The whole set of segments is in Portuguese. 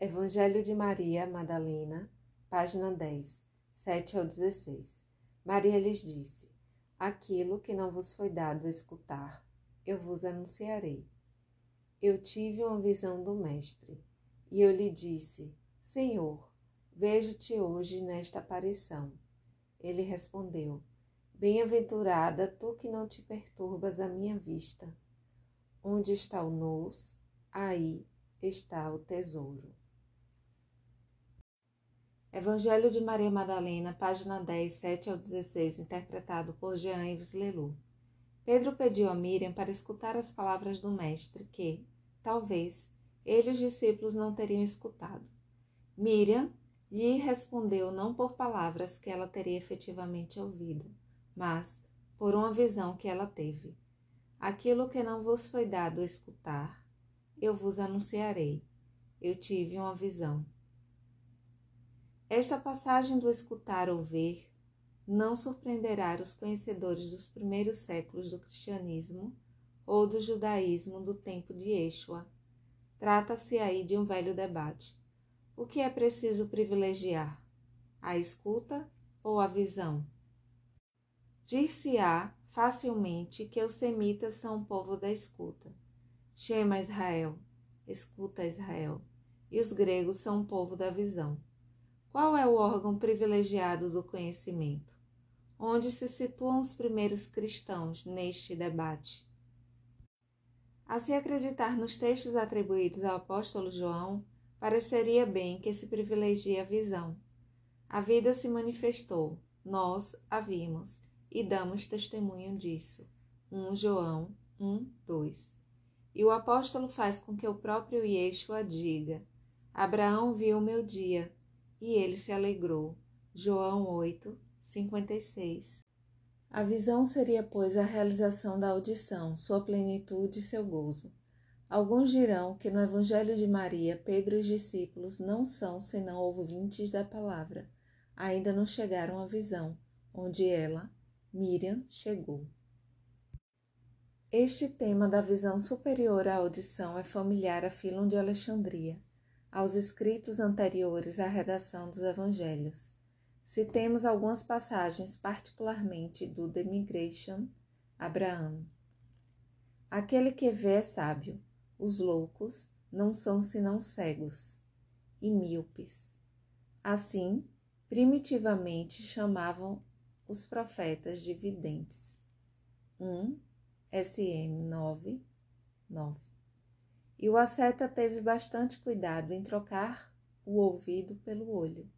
Evangelho de Maria Madalena, página 10, 7 ao 16. Maria lhes disse: Aquilo que não vos foi dado escutar, eu vos anunciarei. Eu tive uma visão do Mestre, e eu lhe disse: Senhor, vejo-te hoje nesta aparição. Ele respondeu: Bem-aventurada tu que não te perturbas a minha vista. Onde está o nous, aí está o tesouro. Evangelho de Maria Madalena, página 10, 7 ao 16, interpretado por Jean Yves Lelou. Pedro pediu a Miriam para escutar as palavras do Mestre que, talvez, ele e os discípulos não teriam escutado. Miriam lhe respondeu não por palavras que ela teria efetivamente ouvido, mas por uma visão que ela teve. Aquilo que não vos foi dado escutar, eu vos anunciarei. Eu tive uma visão. Esta passagem do escutar ou ver não surpreenderá os conhecedores dos primeiros séculos do cristianismo ou do judaísmo do tempo de Yeshua. Trata-se aí de um velho debate. O que é preciso privilegiar? A escuta ou a visão? Dir-se-á facilmente que os semitas são o povo da escuta. Shema Israel, escuta Israel, e os gregos são o povo da visão. Qual é o órgão privilegiado do conhecimento? Onde se situam os primeiros cristãos neste debate? A se acreditar nos textos atribuídos ao apóstolo João, pareceria bem que se privilegia a visão. A vida se manifestou, nós a vimos e damos testemunho disso. 1 João 1, 2. E o apóstolo faz com que o próprio Yeshua diga: Abraão viu o meu dia e ele se alegrou. João 8, 56. A visão seria, pois, a realização da audição, sua plenitude e seu gozo. Alguns dirão que no Evangelho de Maria, Pedro e os discípulos não são senão ouvintes da palavra, ainda não chegaram à visão, onde ela, Miriam, chegou. Este tema da visão superior à audição é familiar a Filon de Alexandria aos escritos anteriores à redação dos Evangelhos. Citemos algumas passagens, particularmente do The Migration, Abraão. Aquele que vê é sábio, os loucos não são senão cegos e míopes. Assim, primitivamente chamavam os profetas de videntes. 1 SM 9, 9. E o asceta teve bastante cuidado em trocar o ouvido pelo olho,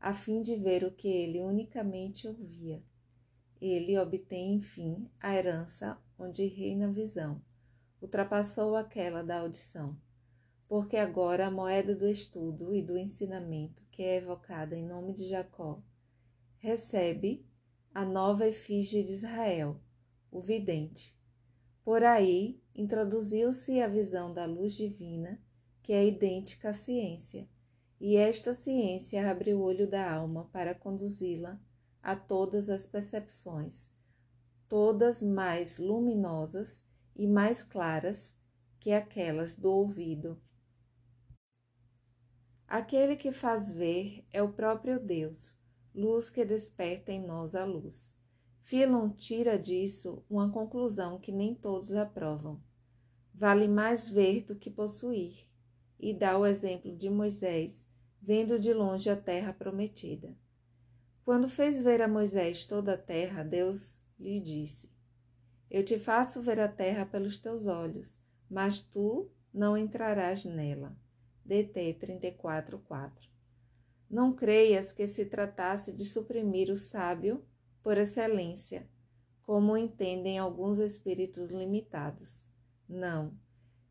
a fim de ver o que ele unicamente ouvia. Ele obtém, enfim, a herança onde reina a visão, ultrapassou aquela da audição, porque agora a moeda do estudo e do ensinamento, que é evocada em nome de Jacó, recebe a nova efígie de Israel, o vidente. Por aí introduziu-se a visão da luz divina, que é idêntica à ciência, e esta ciência abre o olho da alma para conduzi-la a todas as percepções, todas mais luminosas e mais claras que aquelas do ouvido. Aquele que faz ver é o próprio Deus, luz que desperta em nós a luz. Philon tira disso uma conclusão que nem todos aprovam. Vale mais ver do que possuir, e dá o exemplo de Moisés, vendo de longe a terra prometida. Quando fez ver a Moisés toda a terra, Deus lhe disse: Eu te faço ver a terra pelos teus olhos, mas tu não entrarás nela. DT 34:4. Não creias que se tratasse de suprimir o sábio por excelência, como entendem alguns espíritos limitados. Não.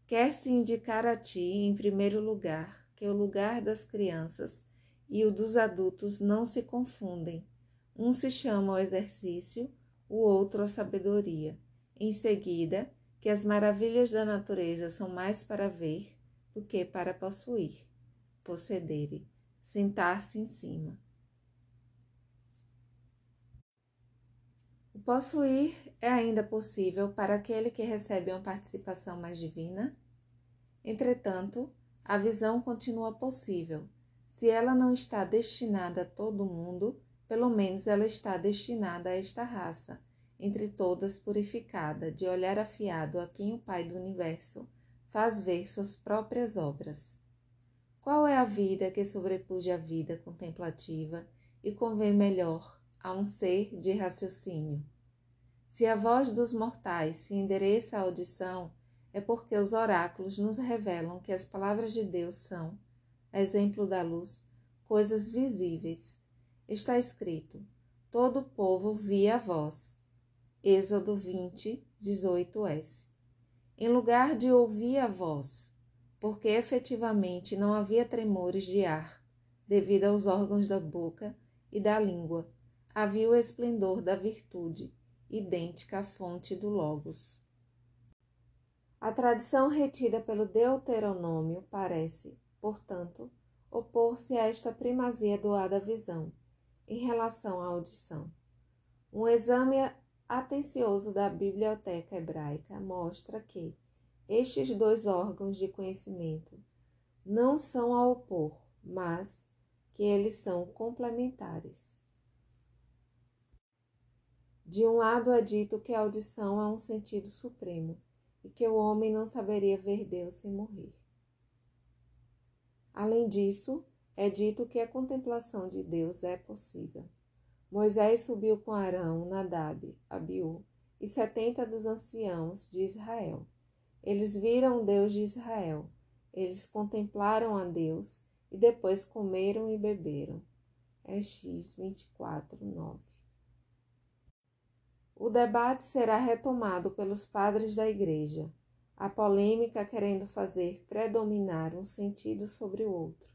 Quer-se indicar a ti, em primeiro lugar, que o lugar das crianças e o dos adultos não se confundem. Um se chama o exercício, o outro a sabedoria. Em seguida, que as maravilhas da natureza são mais para ver do que para possuir, possedere, sentar-se em cima. Possuir é ainda possível para aquele que recebe uma participação mais divina? Entretanto, a visão continua possível. Se ela não está destinada a todo mundo, pelo menos ela está destinada a esta raça, entre todas purificada, de olhar afiado a quem o Pai do Universo faz ver suas próprias obras. Qual é a vida que sobrepuja a vida contemplativa e convém melhor a um ser de raciocínio? Se a voz dos mortais se endereça à audição, é porque os oráculos nos revelam que as palavras de Deus são, exemplo da luz, coisas visíveis. Está escrito: Todo o povo via a voz. Êxodo 20, 18s. Em lugar de ouvir a voz, porque efetivamente não havia tremores de ar, devido aos órgãos da boca e da língua, havia o esplendor da virtude, idêntica à fonte do Logos. A tradição retida pelo Deuteronômio parece, portanto, opor-se a esta primazia doada à visão, em relação à audição. Um exame atencioso da biblioteca hebraica mostra que estes dois órgãos de conhecimento não são a opor, mas que eles são complementares. De um lado é dito que a audição é um sentido supremo e que o homem não saberia ver Deus sem morrer. Além disso, é dito que a contemplação de Deus é possível. Moisés subiu com Arão, Nadab, Abiú e setenta dos anciãos de Israel. Eles viram o Deus de Israel. Eles contemplaram a Deus e depois comeram e beberam. É X 24, 9. O debate será retomado pelos padres da Igreja, a polêmica querendo fazer predominar um sentido sobre o outro.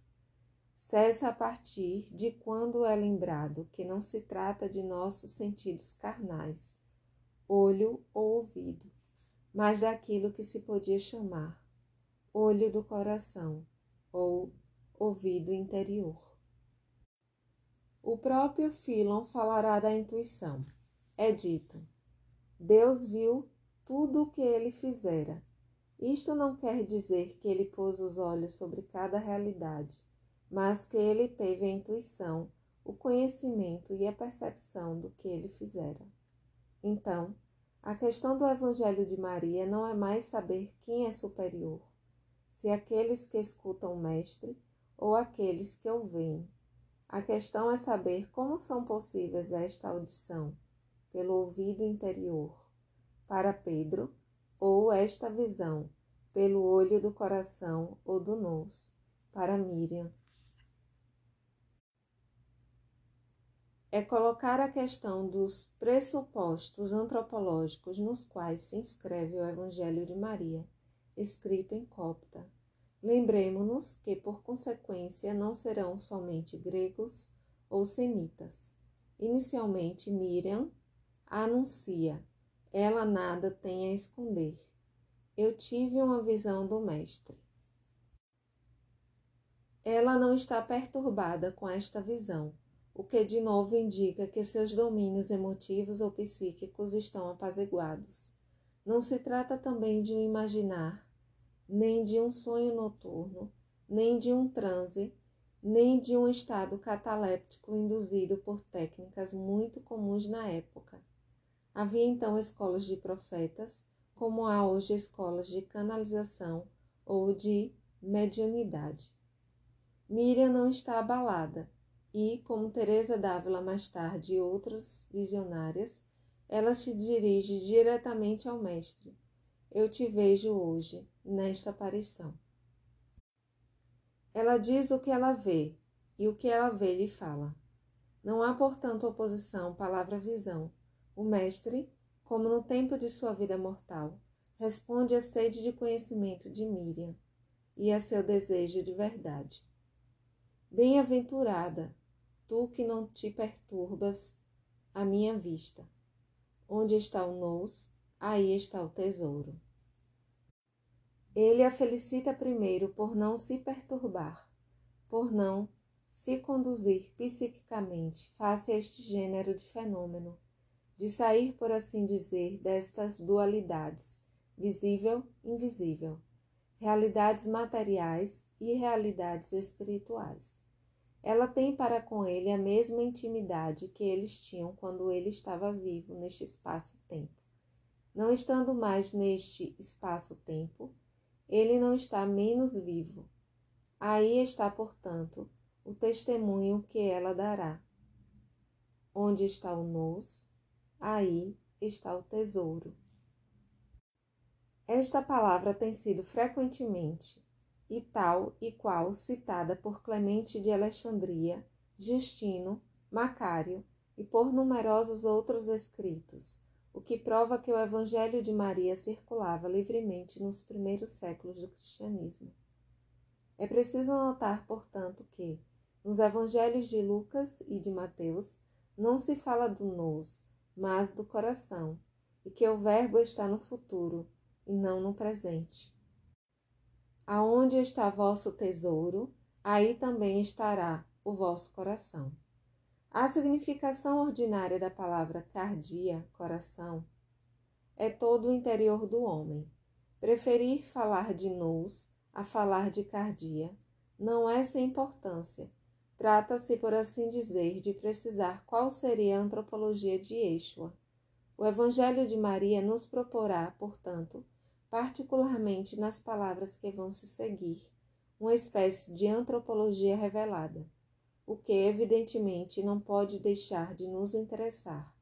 Cessa a partir de quando é lembrado que não se trata de nossos sentidos carnais, olho ou ouvido, mas daquilo que se podia chamar olho do coração ou ouvido interior. O próprio Philon falará da intuição é dito: Deus viu tudo o que ele fizera. Isto não quer dizer que ele pôs os olhos sobre cada realidade, mas que ele teve a intuição, o conhecimento e a percepção do que ele fizera. Então, a questão do Evangelho de Maria não é mais saber quem é superior, se aqueles que escutam o Mestre ou aqueles que o veem. A questão é saber como são possíveis esta audição pelo ouvido interior, para Pedro, ou esta visão pelo olho do coração ou do nous, para Miriam. É colocar a questão dos pressupostos antropológicos nos quais se inscreve o Evangelho de Maria, escrito em copta. Lembremos-nos que, por consequência, não serão somente gregos ou semitas. Inicialmente, Miriam anuncia: ela nada tem a esconder. Eu tive uma visão do Mestre. Ela não está perturbada com esta visão, o que de novo indica que seus domínios emotivos ou psíquicos estão apaziguados. Não se trata também de um imaginar, nem de um sonho noturno, nem de um transe, nem de um estado cataléptico induzido por técnicas muito comuns na época. Havia então escolas de profetas, como há hoje escolas de canalização ou de mediunidade. Miriam não está abalada e, como Teresa d'Ávila mais tarde e outras visionárias, ela se dirige diretamente ao mestre. Eu te vejo hoje nesta aparição. Ela diz o que ela vê e o que ela vê lhe fala. Não há, portanto, oposição palavra-visão, o mestre, como no tempo de sua vida mortal, responde à sede de conhecimento de Miriam e a seu desejo de verdade. Bem-aventurada, tu que não te perturbas à minha vista. Onde está o nous, aí está o tesouro. Ele a felicita primeiro por não se perturbar, por não se conduzir psiquicamente face a este gênero de fenômeno de sair, por assim dizer, destas dualidades, visível, invisível, realidades materiais e realidades espirituais. Ela tem para com ele a mesma intimidade que eles tinham quando ele estava vivo neste espaço-tempo. Não estando mais neste espaço-tempo, ele não está menos vivo. Aí está, portanto, o testemunho que ela dará. Onde está o nós, aí está o tesouro. Esta palavra tem sido frequentemente e tal e qual citada por Clemente de Alexandria, Justino, Macário e por numerosos outros escritos, o que prova que o Evangelho de Maria circulava livremente nos primeiros séculos do cristianismo. É preciso notar, portanto, que, nos Evangelhos de Lucas e de Mateus, não se fala do nós, mas do coração, e que o Verbo está no futuro e não no presente. Aonde está vosso tesouro, aí também estará o vosso coração. A significação ordinária da palavra cardia, coração, é todo o interior do homem. Preferir falar de nous a falar de cardia não é sem importância. Trata-se, por assim dizer, de precisar qual seria a antropologia de Yeshua. O Evangelho de Maria nos proporá, portanto, particularmente nas palavras que vão se seguir, uma espécie de antropologia revelada, o que evidentemente não pode deixar de nos interessar,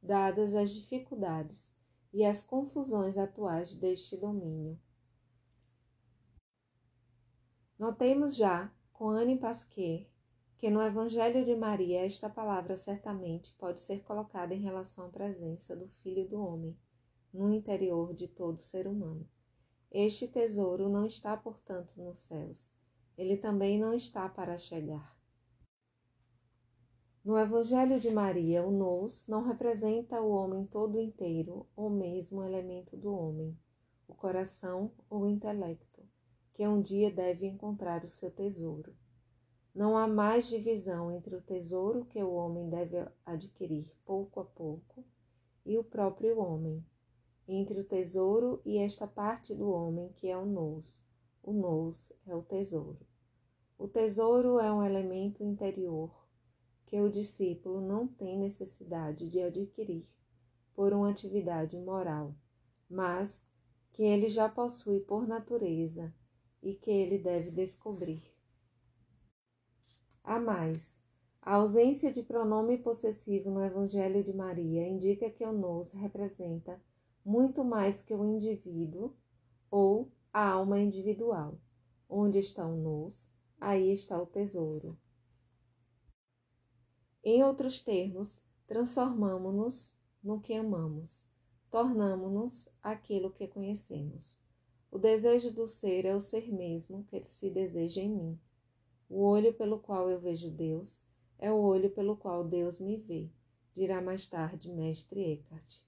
dadas as dificuldades e as confusões atuais deste domínio. Notemos já, com Anne Pasquier, que no Evangelho de Maria esta palavra certamente pode ser colocada em relação à presença do Filho do Homem no interior de todo ser humano. Este tesouro não está, portanto, nos céus. Ele também não está para chegar. No Evangelho de Maria, o nous não representa o homem todo inteiro ou mesmo o elemento do homem, o coração ou o intelecto, que um dia deve encontrar o seu tesouro. Não há mais divisão entre o tesouro que o homem deve adquirir pouco a pouco e o próprio homem, entre o tesouro e esta parte do homem que é o nous. O nous é o tesouro. O tesouro é um elemento interior que o discípulo não tem necessidade de adquirir por uma atividade moral, mas que ele já possui por natureza e que ele deve descobrir. A mais, a ausência de pronome possessivo no Evangelho de Maria indica que o nous representa muito mais que o indivíduo ou a alma individual. Onde está o nós, aí está o tesouro. Em outros termos, transformamo-nos no que amamos, tornamo-nos aquilo que conhecemos. O desejo do ser é o ser mesmo que se deseja em mim. O olho pelo qual eu vejo Deus é o olho pelo qual Deus me vê, dirá mais tarde Mestre Eckhart.